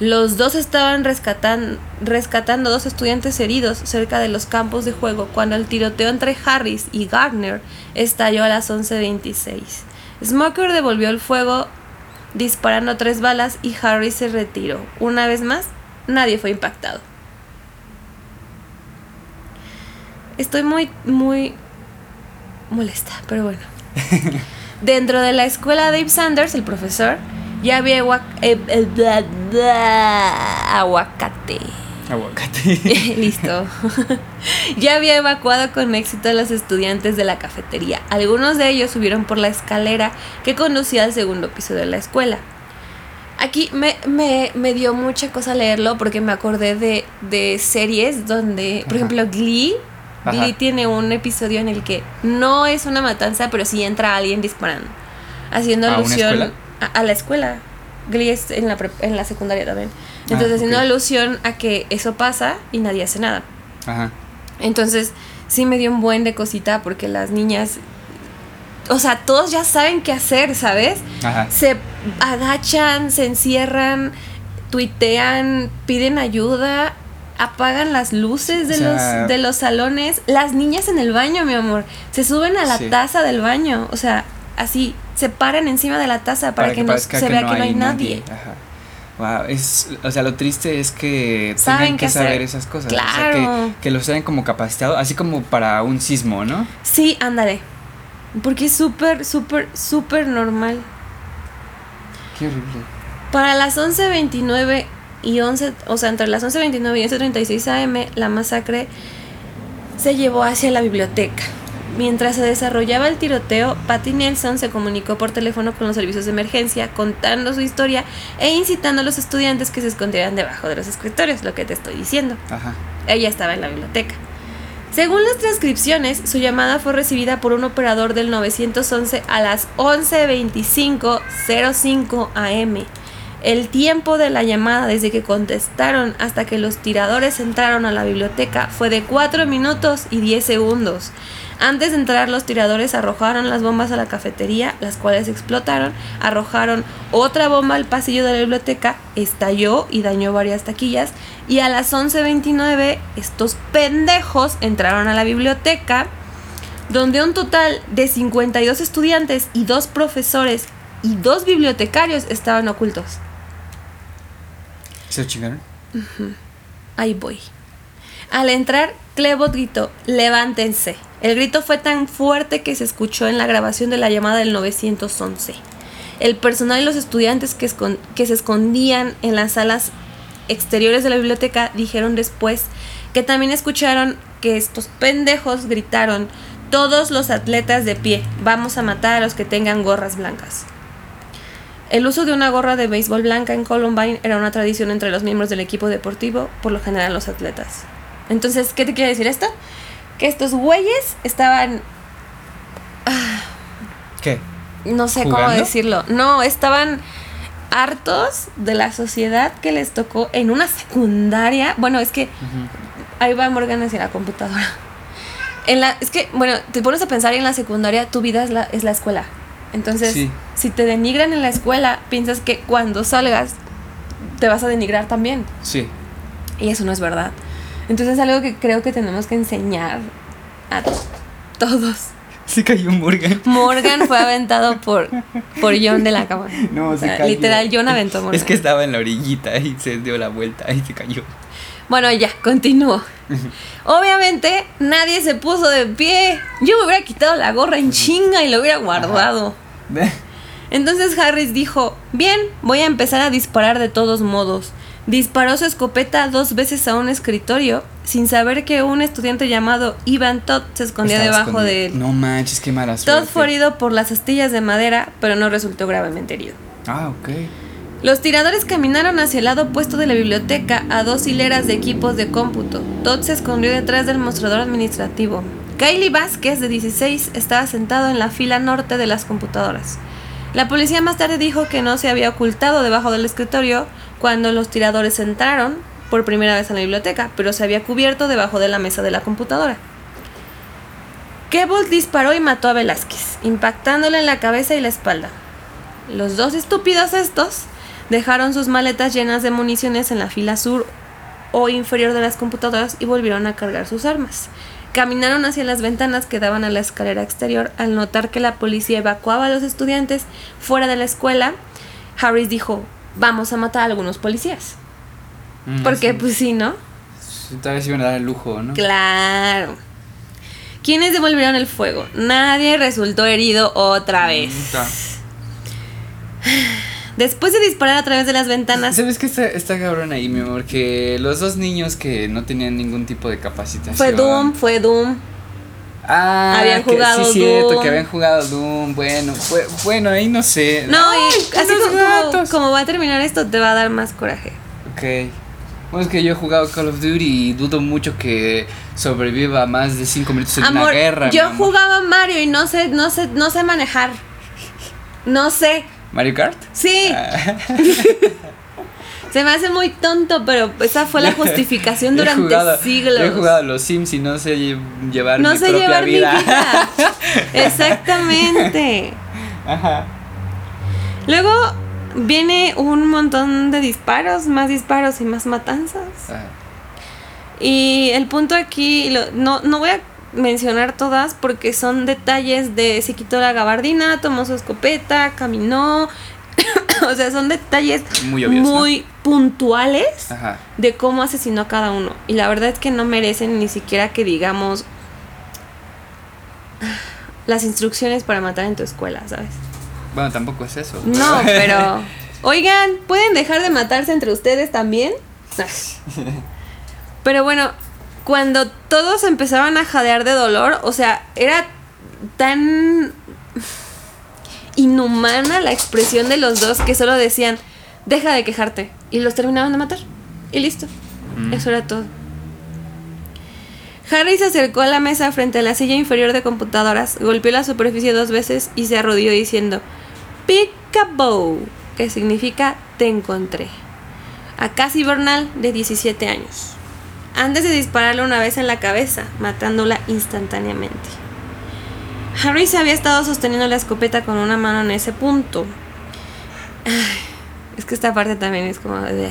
Los dos estaban rescatan- rescatando dos estudiantes heridos cerca de los campos de juego cuando el tiroteo entre Harris y Gardner estalló a las 11.26. Smoker devolvió el fuego disparando tres balas y Harris se retiró. Una vez más, nadie fue impactado. Estoy muy, muy molesta, pero bueno. Dentro de la escuela Dave Sanders, el profesor, ya había eh, eh, bla, bla, aguacate. Aguacate. Listo. ya había evacuado con éxito a los estudiantes de la cafetería. Algunos de ellos subieron por la escalera que conducía al segundo piso de la escuela. Aquí me, me, me dio mucha cosa leerlo porque me acordé de, de series donde, por Ajá. ejemplo, Glee. Ajá. Glee tiene un episodio en el que no es una matanza, pero sí entra alguien disparando. Haciendo ¿A una alusión a, a la escuela. Glee es en la, en la secundaria también. Entonces, Ah, haciendo ok. alusión a que eso pasa y nadie hace nada. Ajá. Entonces, sí me dio un buen de cosita porque las niñas. O sea, todos ya saben qué hacer, ¿sabes? Ajá. Se agachan, se encierran, tuitean, piden ayuda, apagan las luces de, O sea- los, de los salones. Las niñas en el baño, mi amor, se suben a la Sí. taza del baño. O sea, así, se paran encima de la taza para, que, no se vea que no hay nadie. Ajá. Wow, es, o sea, lo triste es que Saben tengan que saber hacer. esas cosas. O sea, Claro. que, que los hayan como capacitado, así como para un sismo, ¿no? Sí, ándale. Porque es súper, súper, súper normal. Qué horrible. Para las 11.29 y 11, o sea, entre las 11.29 y 11.36 am, la masacre se llevó hacia la biblioteca. Mientras se desarrollaba el tiroteo, Patty Nelson se comunicó por teléfono con los servicios de emergencia, contando su historia e incitando a los estudiantes que se escondieran debajo de los escritorios, lo que te estoy diciendo. Ajá. Ella estaba en la biblioteca. Según las transcripciones, su llamada fue recibida por un operador del 911 a las 11.25.05 am. El tiempo de la llamada desde que contestaron hasta que los tiradores entraron a la biblioteca fue de 4 minutos y 10 segundos. Antes de entrar los tiradores arrojaron las bombas a la cafetería, las cuales explotaron, arrojaron otra bomba al pasillo de la biblioteca, estalló y dañó varias taquillas y a las 11.29 estos pendejos entraron a la biblioteca donde un total de 52 estudiantes y dos profesores y dos bibliotecarios estaban ocultos. ¿Se lo chingaron? Ahí voy. Al entrar, Clebot gritó, levántense. El grito fue tan fuerte que se escuchó en la grabación de la llamada del 911. El personal y los estudiantes que, que se escondían en las salas exteriores de la biblioteca dijeron después que también escucharon que estos pendejos gritaron, todos los atletas de pie, vamos a matar a los que tengan gorras blancas. El uso de una gorra de béisbol blanca en Columbine era una tradición entre los miembros del equipo deportivo, por lo general los atletas. Entonces, ¿qué te quiere decir esto? Que estos güeyes estaban, ¿Qué? no sé cómo decirlo, no, estaban hartos de la sociedad que les tocó en una secundaria. Bueno, es que ahí va Morgan hacia la computadora. En la, es que, bueno, te pones a pensar y en la secundaria, tu vida es la, es la escuela. Entonces, Sí. si te denigran en la escuela, piensas que cuando salgas te vas a denigrar también. Sí. Y eso no es verdad. Entonces es algo que creo que tenemos que enseñar a todos. Se cayó Morgan. Morgan fue aventado por, por John de la cama. No, O se sea, cayó. literal, John aventó a Morgan. Es que estaba en la orillita y se dio la vuelta y se cayó. Bueno, ya, continúo. Obviamente, nadie se puso de pie. Yo me hubiera quitado la gorra en chinga y lo hubiera guardado. Entonces Harris dijo, bien, voy a empezar a disparar de todos modos. Disparó su escopeta dos veces a un escritorio sin saber que un estudiante llamado Ivan Todd se escondía Estaba debajo escondido. de él. No manches, qué mala Todd suerte. fue herido por las astillas de madera, pero no resultó gravemente herido. Ah, ok. Los tiradores caminaron hacia el lado opuesto de la biblioteca a dos hileras de equipos de cómputo. Todd se escondió detrás del mostrador administrativo. Kylie Vázquez, de 16, estaba sentado en la fila norte de las computadoras. La policía más tarde dijo que no se había ocultado debajo del escritorio cuando los tiradores entraron por primera vez en la biblioteca, pero se había cubierto debajo de la mesa de la computadora. Kebold disparó y mató a Velázquez, impactándole en la cabeza y la espalda. Los dos estúpidos estos dejaron sus maletas llenas de municiones en la fila sur o inferior de las computadoras y volvieron a cargar sus armas. Caminaron hacia las ventanas que daban a la escalera exterior. Al notar que la policía evacuaba a los estudiantes fuera de la escuela, Harris dijo, vamos a matar a algunos policías. Mm, Porque sí. pues sí, ¿no? Tal vez iban a dar el lujo, ¿no? Claro. ¿Quiénes devolvieron el fuego? Nadie resultó herido otra vez. Nunca. Después de disparar a través de las ventanas, ¿Sabes qué está, está cabrón ahí, mi amor? Que los dos niños que no tenían ningún tipo de capacitación. fue Doom, fue Doom. Ah, Habían que- jugado sí, cierto, Doom. que habían jugado Doom. Bueno, fue- bueno, ahí no sé. No, Ay, y así como, como- como va a terminar esto, te va a dar más coraje. Ok. Bueno, es que yo he jugado Call of Duty y dudo mucho que sobreviva más de 5 minutos en Amor, una guerra. yo jugaba Mario y no sé, no sé, no sé manejar. No sé. ¿Mario Kart? Sí, Ah, se me hace muy tonto, pero esa fue la justificación durante jugado- siglos. Yo he jugado a los Sims y no sé lle- llevar no mi sé propia llevar vida. mi vida. Exactamente. Ajá. Luego viene un montón de disparos, más disparos y más matanzas. Ah, Y el punto aquí, lo- no, no voy a mencionar todas porque son detalles de se quitó la gabardina, tomó su escopeta, caminó. o sea, son detalles Muy obvios, ¿no? muy puntuales Ajá. de cómo asesinó a cada uno. Y la verdad es que no merecen ni siquiera que digamos las instrucciones para matar en tu escuela, ¿sabes? Bueno, tampoco es eso. No, pero Oigan, ¿pueden dejar de matarse entre ustedes también? Pero bueno, cuando todos empezaban a jadear de dolor, o sea, era tan inhumana la expresión de los dos que solo decían, deja de quejarte. Y los terminaban de matar. Y listo. Mm. Eso era todo. Harry se acercó a la mesa frente a la silla inferior de computadoras, golpeó la superficie dos veces y se arrodilló diciendo Peekaboo, que significa te encontré. A Cassie Bernal, de 17 años. Antes de dispararle una vez en la cabeza, matándola instantáneamente. Harry se había estado sosteniendo la escopeta con una mano en ese punto. Es que esta parte también es como de...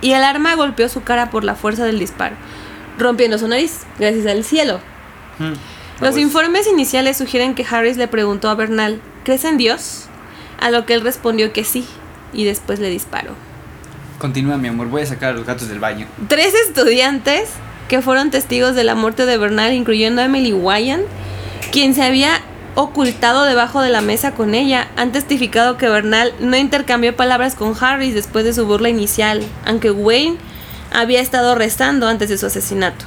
Y el arma golpeó su cara por la fuerza del disparo, rompiendo su nariz, gracias al cielo. Mm. Los Pues, informes iniciales sugieren que Harris le preguntó a Bernal, ¿crees en Dios? A lo que él respondió que sí, y después le disparó. Continúa, mi amor. Voy a sacar a los gatos del baño. Tres estudiantes que fueron testigos de la muerte de Bernal, incluyendo a Emily Wyan, quien se había ocultado debajo de la mesa con ella, han testificado que Bernal no intercambió palabras con Harris después de su burla inicial, aunque Wayne había estado rezando antes de su asesinato.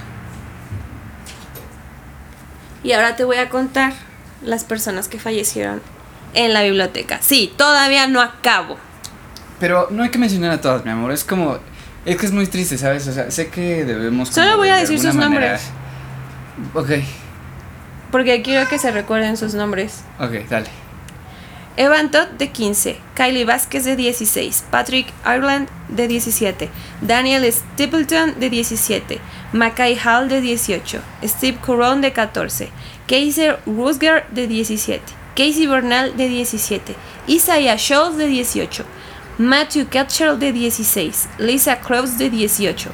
Y ahora te voy a contar las personas que fallecieron en la biblioteca. Sí, todavía no acabo. Pero no hay que mencionar a todas, mi amor. Es como. Es que es muy triste, ¿sabes? O sea, sé que debemos. Solo voy a de decir sus manera- nombres. Ok, Porque quiero que se recuerden sus nombres. ok, dale. Evan Todd de 15, Kylie Vázquez de 16, Patrick Ireland de 17, Daniel Stapleton de 17, Mackay Hall de 18, Steve Coron de 14, Casey Rusger de 17, Casey Bernal de 17, Isaiah Schultz de 18, Matthew Ketchell de 16, Lisa Krause de 18.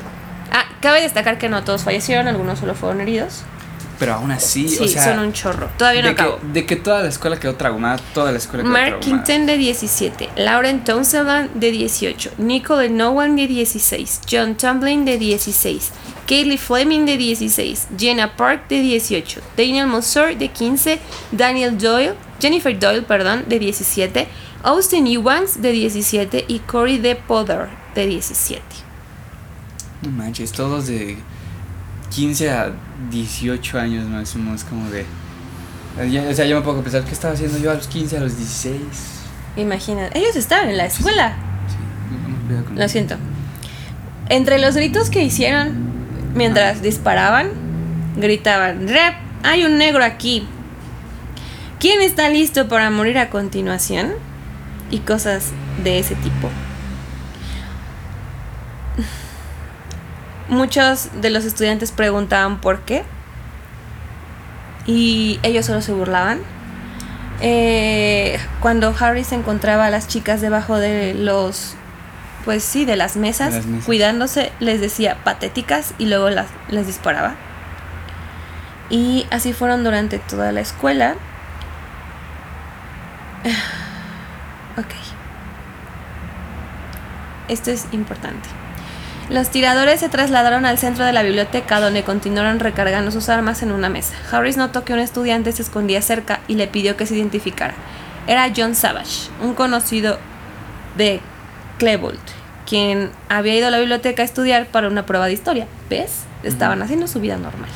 Ah, cabe destacar que no todos fallecieron, algunos solo fueron heridos. Pero aún así, Sí, o sea. son un chorro. Todavía no de, que, acabo. de que toda la escuela quedó traumada, toda la escuela quedó Mark. Quinton de 17, Lauren Townsend de 18, Nicole Nolan de 16, John Tumblin de 16, Kaylee Fleming de 16, Jenna Park de 18, Daniel Mosor de 15, Daniel Doyle, Jennifer Doyle, perdón, de 17, Austin Eubanks de 17 y Corey de Potter de 17. No manches, todos de 15 a 18 años más o menos, como de. o sea, yo me puedo pensar, ¿qué estaba haciendo yo a los 15, a los 16? Imagina, ellos estaban en la escuela. Sí, no, no, con Lo siento. Entre los gritos que hicieron mientras disparaban, gritaban, Rep, hay un negro aquí. ¿Quién está listo para morir a continuación? Y cosas de ese tipo. Muchos de los estudiantes preguntaban por qué. Y ellos solo se burlaban. Eh, cuando Harry se encontraba a las chicas debajo de los pues sí, de las mesas, las mesas. cuidándose, les decía patéticas y luego las, les disparaba. Y así fueron durante toda la escuela. Ok. Esto es importante. Los tiradores se trasladaron al centro de la biblioteca donde continuaron recargando sus armas en una mesa. Harris notó que un estudiante se escondía cerca y le pidió que se identificara. Era John Savage, un conocido de Klebold, quien había ido a la biblioteca a estudiar para una prueba de historia. ¿Ves? Estaban haciendo su vida normal.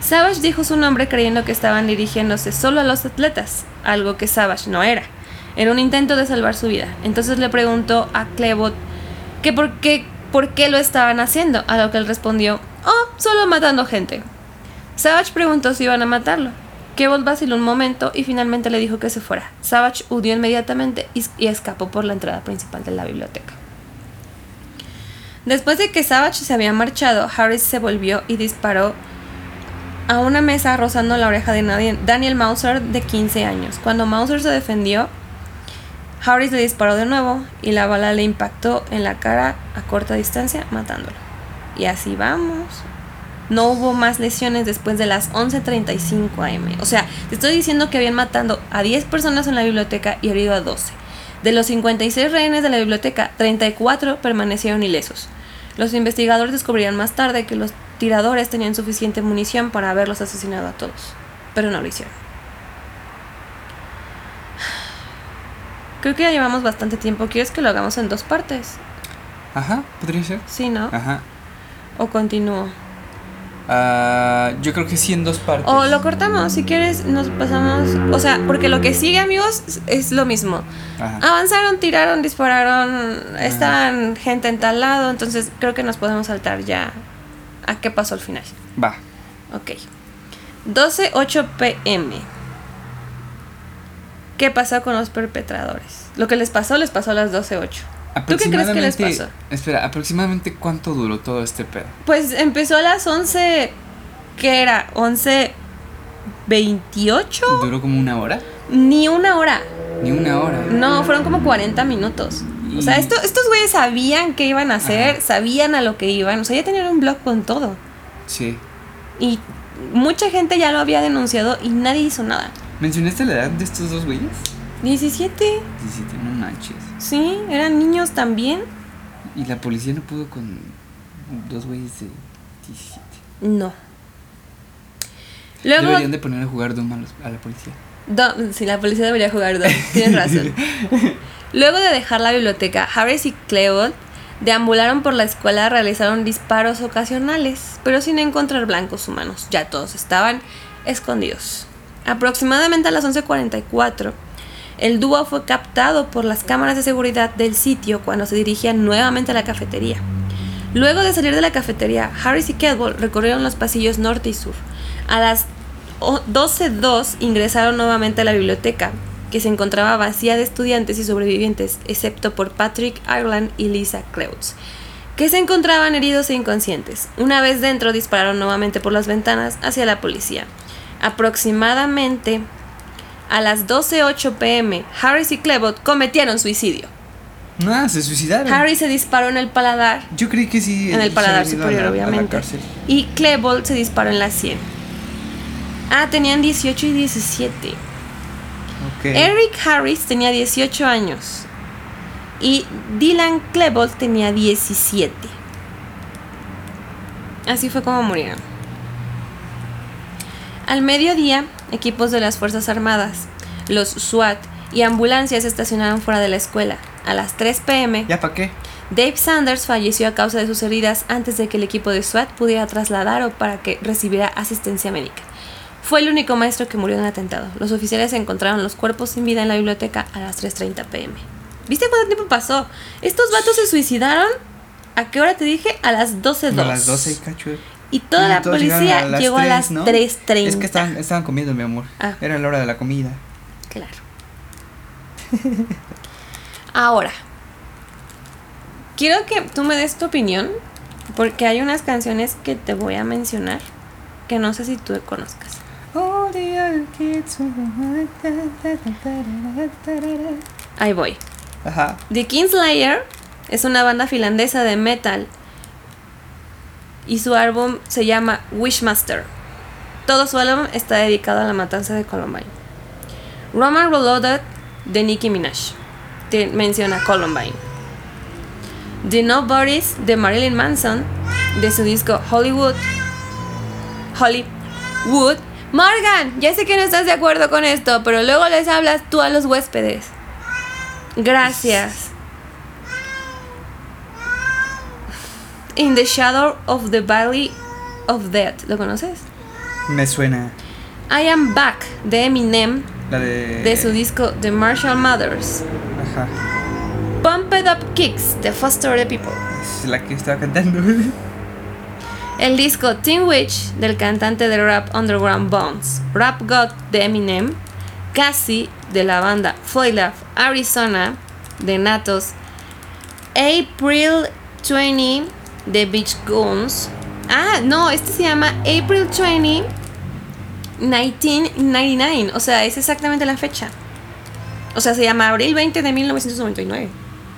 Savage dijo su nombre creyendo que estaban dirigiéndose solo a los atletas, algo que Savage no era. Era un intento de salvar su vida. Entonces le preguntó a Klebold que por qué, por qué lo estaban haciendo, a lo que él respondió, oh, solo matando gente. Savage preguntó si iban a matarlo. Klebold vaciló un momento y finalmente le dijo que se fuera. Savage huyó inmediatamente y, escapó por la entrada principal de la biblioteca. Después de que Savage se había marchado, Harris se volvió y disparó a una mesa rozando la oreja de Daniel Mauser de 15 años. Cuando Mauser se defendió, Harris le disparó de nuevo y la bala le impactó en la cara a corta distancia, matándolo. Y así vamos. No hubo más lesiones después de las 11.35 am. O sea, te estoy diciendo que habían matando a 10 personas en la biblioteca y herido a 12. De los 56 rehenes de la biblioteca, 34 permanecieron ilesos. Los investigadores descubrirían más tarde que los tiradores tenían suficiente munición para haberlos asesinado a todos, pero no lo hicieron. Creo que ya llevamos bastante tiempo. ¿Quieres que lo hagamos en dos partes? Ajá, podría ser. Sí, ¿no? Ajá. O continúo. Ah, yo creo que sí en dos partes. O lo cortamos, si quieres, nos pasamos. O sea, porque lo que sigue, amigos, es- lo mismo. Ajá. Avanzaron, tiraron, dispararon, estaban gente en tal lado, entonces creo que nos podemos saltar ya a qué pasó al final. Va. Ok. 12.08 pm. ¿Qué pasó con los perpetradores? Lo que les pasó, les pasó a las 12.08. ¿Tú qué crees que les pasó? Espera, aproximadamente cuánto duró todo este pedo. Pues empezó a las 11. ¿Qué era? ¿11.28? ¿Duró como una hora? Ni una hora. Ni una hora. No, fueron como 40 minutos. O sea, esto- estos güeyes sabían qué iban a hacer, Ajá. sabían a lo que iban. O sea, ya tenían un blog con todo. Sí. Y mucha gente ya lo había denunciado y nadie hizo nada. ¿Mencionaste la edad de estos dos güeyes? 17. 17, no manches. Sí, eran niños también. Y la policía no pudo con dos güeyes de 17. No. Luego, Deberían de poner a jugar Doom a, los- a la policía. Sí, la policía debería jugar dos. Tienes razón. Luego de dejar la biblioteca, Harris y Cleold deambularon por la escuela, realizaron disparos ocasionales, pero sin encontrar blancos humanos. Ya todos estaban escondidos. Aproximadamente a las 11:44, el dúo fue captado por las cámaras de seguridad del sitio cuando se dirigían nuevamente a la cafetería. Luego de salir de la cafetería, Harris y Kedwell recorrieron los pasillos norte y sur. A las o- 12.02 ingresaron nuevamente a la biblioteca, que se encontraba vacía de estudiantes y sobrevivientes, excepto por Patrick Ireland y Lisa Clouds, que se encontraban heridos e inconscientes. Una vez dentro, dispararon nuevamente por las ventanas hacia la policía. Aproximadamente a las 12.08 pm, Harris y Clebot cometieron suicidio. No, se suicidaron. Harris se disparó en el paladar Yo creí que sí. en el paladar superior, la- obviamente. Y Klebold se disparó en la 100. Ah, tenían 18 y 17. Ok. Eric Harris tenía 18 años. Y Dylan Klebold tenía 17. Así fue como murieron. Al mediodía, equipos de las Fuerzas Armadas, los SWAT y ambulancias se estacionaron fuera de la escuela. A las 3 pm, ¿Ya para qué? Dave Sanders falleció a causa de sus heridas antes de que el equipo de SWAT pudiera trasladar o para que recibiera asistencia médica. Fue el único maestro que murió en el atentado. Los oficiales encontraron los cuerpos sin vida en la biblioteca a las 3.30 pm. ¿Viste cuánto tiempo pasó? Estos vatos se suicidaron. ¿A qué hora te dije? A las 12.02. A las 12 y cacho. Y toda Y la policía llegó a 3, las ¿no? 3.30. Es que estaban, estaban comiendo, mi amor. Ah. Era la hora de la comida. Claro. Ahora, quiero que tú me des tu opinión, porque hay unas canciones que te voy a mencionar que no sé si tú conozcas. Ahí voy. Ajá. The Kingslayer es una banda finlandesa de metal y su álbum se llama Wishmaster. Todo su álbum está dedicado a la matanza de Columbine. Roman Reloaded de Nicki Minaj te menciona Columbine. The Nobodies de Marilyn Manson de su disco Hollywood. Hollywood. Morgan, ya sé que no estás de acuerdo con esto, pero luego les hablas tú a los huéspedes. Gracias. In the Shadow of the Valley of Death. ¿Lo conoces? Me suena. I Am Back de Eminem La de. de su disco The Marshall Mothers. Ajá. Pump It Up Kicks de Foster the People. Es la que estaba cantando. El disco Teen Witch del cantante de rap Underground Bones. Rap God de Eminem. Cassie de la banda Love Arizona de Natos. April 20 de Beach Goons. Ah, no, este se ama April 20 1999. O sea, es exactamente la fecha. O sea, se llama Abril 20 de 1999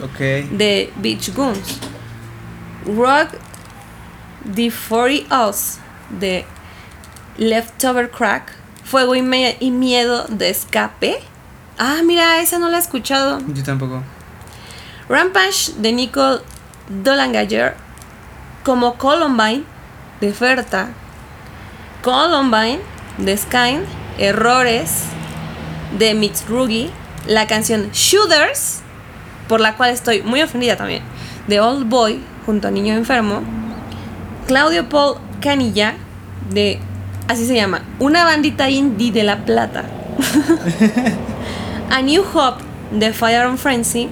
ok. de Beach Goons. Rock the 40 Us de Leftover Crack. Fuego y, y miedo de escape. Ah, mira, esa no la he escuchado. Yo tampoco. Rampage de Nicole Dolangager. Como Columbine de Ferta. Columbine de Skyn. Errores de Mitsurugi. la canción Shooters, por la cual estoy muy ofendida también, de Old Boy junto a Niño Enfermo, Claudio Paul Canilla, de, así se llama, una bandita indie de La Plata, A New Hope de Fire and Frenzy,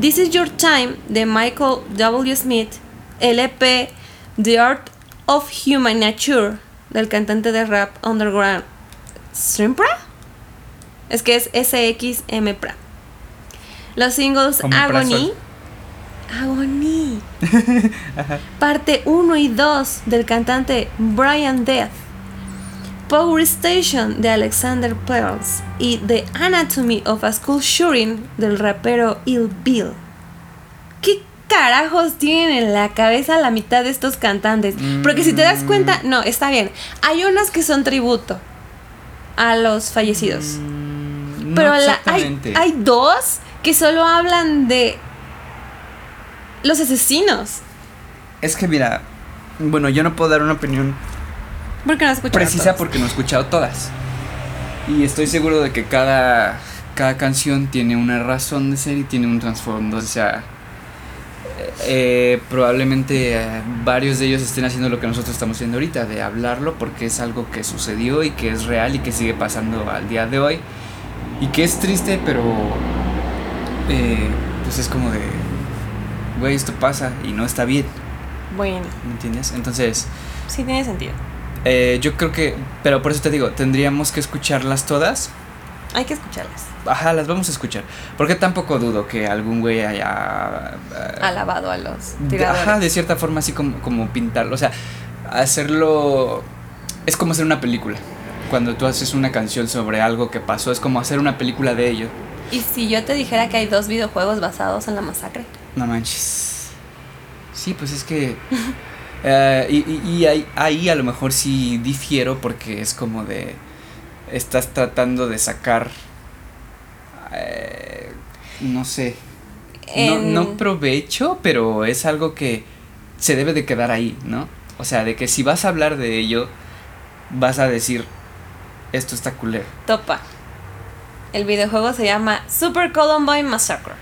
This Is Your Time de Michael W. Smith, el EP The Art of Human Nature del cantante de rap underground Shrimpra. Es que es SXM Pra. Los singles Agony. Agony. Parte 1 y 2 del cantante Brian Death. Power Station de Alexander Pearls y The Anatomy of a School Shooting del rapero Ill Bill. ¿Qué carajos tienen en la cabeza la mitad de estos cantantes? Porque si te das cuenta, no, está bien. Hay unas que son tributo a los fallecidos. Mm, no Pero la- hay, dos que solo hablan de los asesinos. Es que mira, bueno, yo no puedo dar una opinión Porque no precisa porque no he escuchado todas. Y estoy seguro de que cada, cada canción tiene una razón de ser y tiene un trasfondo. O sea, eh, probablemente eh, varios de ellos estén haciendo lo que nosotros estamos haciendo ahorita, de hablarlo porque es algo que sucedió y que es real y que sigue pasando al día de hoy. Y que es triste, pero eh, pues es como de, güey, esto pasa y no está bien, Bueno, ¿me entiendes? Entonces... sí tiene sentido. Eh, yo creo que, pero por eso te digo, tendríamos que escucharlas todas. Hay que escucharlas. Ajá, las vamos a escuchar. Porque tampoco dudo que algún güey haya... eh, Alabado a los tiradores. Ajá, de cierta forma así como, como pintarlo. O sea, hacerlo... Es como hacer una película. Cuando tú haces una canción sobre algo que pasó, es como hacer una película de ello. ¿Y si yo te dijera que hay dos videojuegos basados en la masacre? No manches. Sí, pues es que... eh, y y- y ahí, ahí a lo mejor sí difiero porque es como de... Estás tratando de sacar... eh, no sé. No, En- no provecho, pero es algo que se debe de quedar ahí, ¿no? O sea, de que si vas a hablar de ello, vas a decir, esto está culero. Topa. El videojuego se llama Super Columbine Massacre.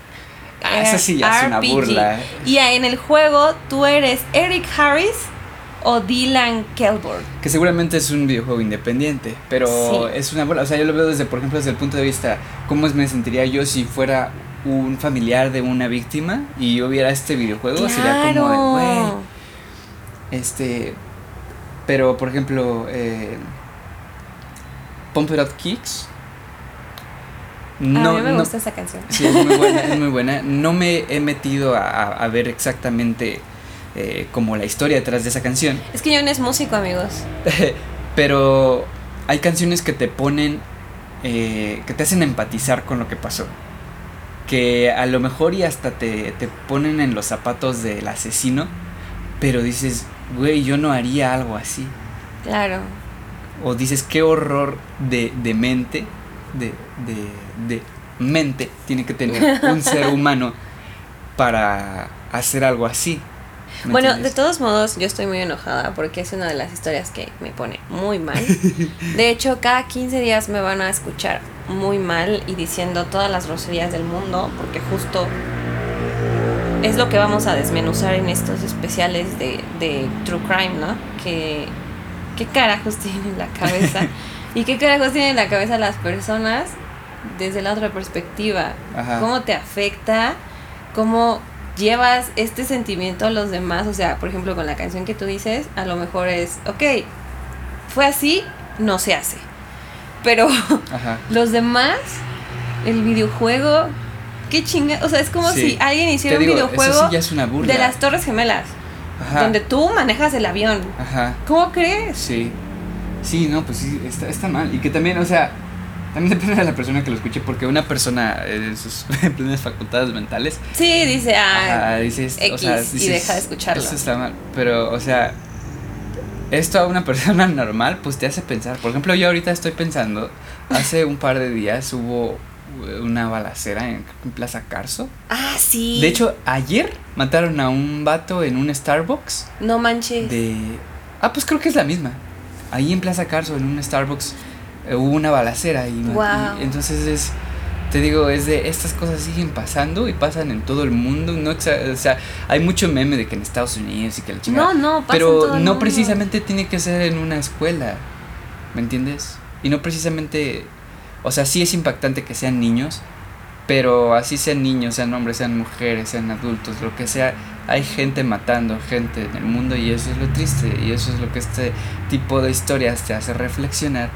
Ah, esa sí ya es una burla. Y en el juego tú eres Eric Harris o Dylan Kelborg. Que seguramente es un videojuego independiente, pero Sí. es una bola. O sea, yo lo veo desde, por ejemplo, desde el punto de vista, ¿cómo me sentiría yo si fuera un familiar de una víctima y yo viera este videojuego? Sería como güey, este. Pero, por ejemplo, eh, Pump It Up Kicks. a mí me gusta esa canción. Sí, es muy buena, es muy buena. No me he metido a ver exactamente eh, como la historia detrás de esa canción. Es que yo no es músico, amigos. Pero hay canciones que te ponen, eh, que te hacen empatizar con lo que pasó. Que a lo mejor y hasta te, te ponen en los zapatos del asesino, pero dices, güey, yo no haría algo así. Claro. O dices, qué horror de, de mente, de, de, de mente tiene que tener un ser humano para hacer algo así. ¿Me Bueno, de todos modos, yo estoy muy enojada porque es una de las historias que me pone muy mal. De hecho, cada 15 días me van a escuchar muy mal y diciendo todas las groserías del mundo porque justo es lo que vamos a desmenuzar en estos especiales de, de True Crime, ¿no? Que, ¿Qué carajos tienen en la cabeza? ¿Y qué carajos tienen en la cabeza las personas desde la otra perspectiva? Ajá. ¿Cómo te afecta? ¿Cómo llevas este sentimiento a los demás? O sea, por ejemplo, con la canción que tú dices, a lo mejor es, ok, fue así, no se hace. Pero Ajá. los demás, el videojuego, qué chinga. O sea, es como Sí. si alguien hiciera digo, un videojuego sí ya es una burla. de las Torres Gemelas, Ajá. donde tú manejas el avión. Ajá. ¿Cómo crees? Sí. Sí, no, pues sí, está, está mal. Y que también, o sea, también depende de la persona que lo escuche, porque una persona en sus plenas facultades mentales Sí, dice, ah, ajá, dices, o X, y deja de escucharlo. Eso está mal. Pero, o sea, esto a una persona normal, pues te hace pensar. Por ejemplo, yo ahorita estoy pensando, hace un par de días hubo una balacera en, en Plaza Carso. ah, sí. De hecho, ayer mataron a un vato en un Starbucks no manches. de... Ah, pues creo que es la misma. Ahí en Plaza Carso, en un Starbucks, hubo una balacera y, entonces es... te digo, es de estas cosas siguen pasando y pasan en todo el mundo. No o sea, hay mucho meme de que en Estados Unidos y que la chingada. No, no, pasa en Pero todo el no mundo. precisamente tiene que ser en una escuela. ¿Me entiendes? Y no precisamente. O sea, sí es impactante que sean niños. Pero así sean niños, sean hombres, sean mujeres, sean adultos, lo que sea, hay gente matando gente en el mundo y eso es lo triste y eso es lo que este tipo de historias te hace reflexionar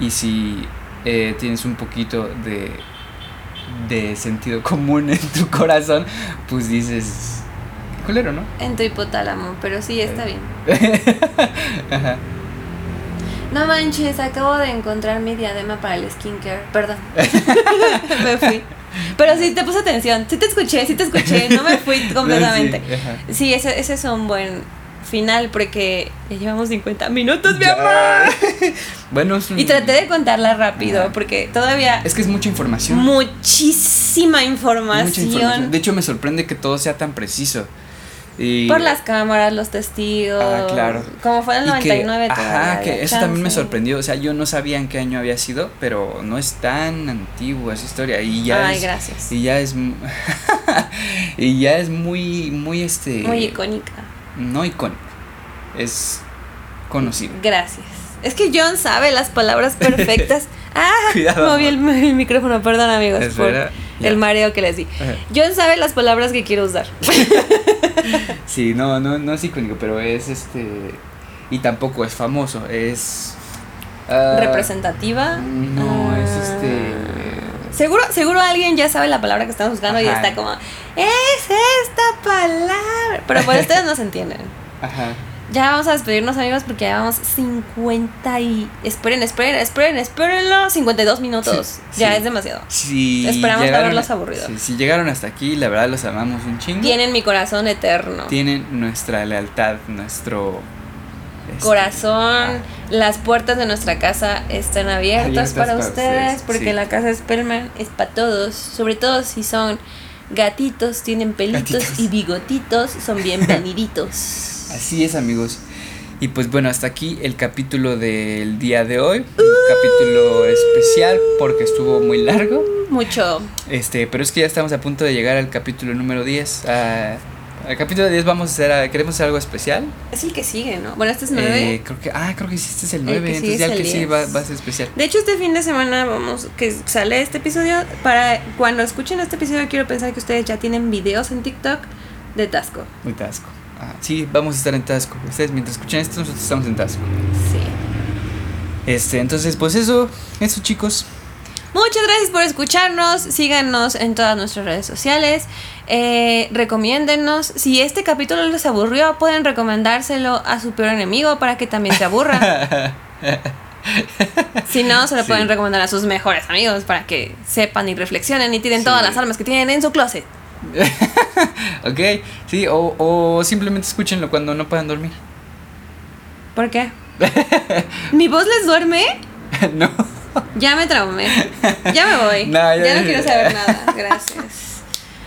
y si eh, tienes un poquito de, de sentido común en tu corazón, pues dices, "Qué culero, ¿no? En tu hipotálamo, pero sí, está bien. Ajá. No manches, acabo de encontrar mi diadema para el skincare. Perdón. me fui. Pero sí te puse atención. Sí te escuché, sí te escuché. No me fui completamente. Sí. Sí, ese, ese es un buen final porque ya llevamos 50 minutos, mi amor. Bueno, es un- Y traté de contarla rápido Ajá. porque todavía Es que es mucha información. muchísima información. Mucha información. De hecho, me sorprende que todo sea tan preciso. Y, Por las cámaras, los testigos. Ah, claro. Como fue en el y que- 99 todavía Ajá, que eso también me sorprendió. O sea, yo no sabía en qué año había sido, pero no es tan antigua esa historia. Y ya Ay, es, gracias. Y ya es. y ya es muy, muy este. Muy icónica. No icónica. Es conocido. Gracias. Es que John sabe las palabras perfectas. Ah, Cuidado, moví el, el micrófono, perdón amigos por Espera, ya. el mareo que les di. Ajá. John sabe las palabras que quiero usar. Sí, no, no, no es icónico, pero es este. Y tampoco es famoso. Es. ah, Representativa. No, Ah. es este. Seguro, seguro alguien ya sabe la palabra que estamos buscando y está como, es esta palabra. Pero por ustedes no se entienden. Ajá. Ya vamos a despedirnos amigos porque ya vamos 50 y... Esperen, esperen, esperen, espérenlo. 52 minutos. Sí, ya sí. es demasiado. Si Esperamos no haberlos aburrido. sí, si llegaron hasta aquí, la verdad los amamos un chingo. Tienen mi corazón eterno. Tienen nuestra lealtad, nuestro. Este, Corazón, las puertas de nuestra casa están abiertas, Abiertas para, para ustedes, ustedes, porque sí. la casa Spellman es para todos, sobre todo si son gatitos, tienen pelitos Gatitos. y bigotitos, son bienveniditos. Así es, amigos. Y pues bueno, hasta aquí el capítulo del día de hoy. Un Uh. capítulo especial porque estuvo muy largo. Mucho. Este, pero es que ya estamos a punto de llegar al capítulo número 10. Ah, al capítulo 10 vamos a hacer, ah, queremos hacer algo especial. Es el que sigue, ¿no? Bueno, este es nueve. Eh, creo que, ah, creo que sí, este es el El 9. que sigue Entonces ya el el que sí 10. va, va a ser especial. De hecho, este fin de semana vamos, que sale este episodio, para cuando escuchen este episodio quiero pensar que ustedes ya tienen videos en TikTok de Tasco. Muy Tasco. Ah, sí, vamos a estar en Tasco. Ustedes mientras escuchan esto, nosotros estamos en Tasco. Sí. Este, entonces, pues eso, eso chicos. Muchas gracias por escucharnos. Síganos en todas nuestras redes sociales. Eh, recomiéndennos. Si este capítulo les aburrió, pueden recomendárselo a su peor enemigo para que también se aburra. si no, se lo Sí. pueden recomendar a sus mejores amigos para que sepan y reflexionen y tiren Sí. todas las armas que tienen en su closet. ok, sí, o, o simplemente escúchenlo cuando no puedan dormir. ¿Por qué? ¿Mi voz les duerme? no. Ya me traumé. Ya me voy. No, ya, ya- no quiero saber nada. Gracias.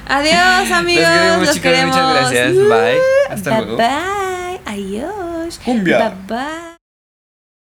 Adiós, amigos. Los queremos, Los chicos. queremos. Muchas gracias. Bye. Hasta bye luego. Bye. Adiós. Cumbia. Bye bye.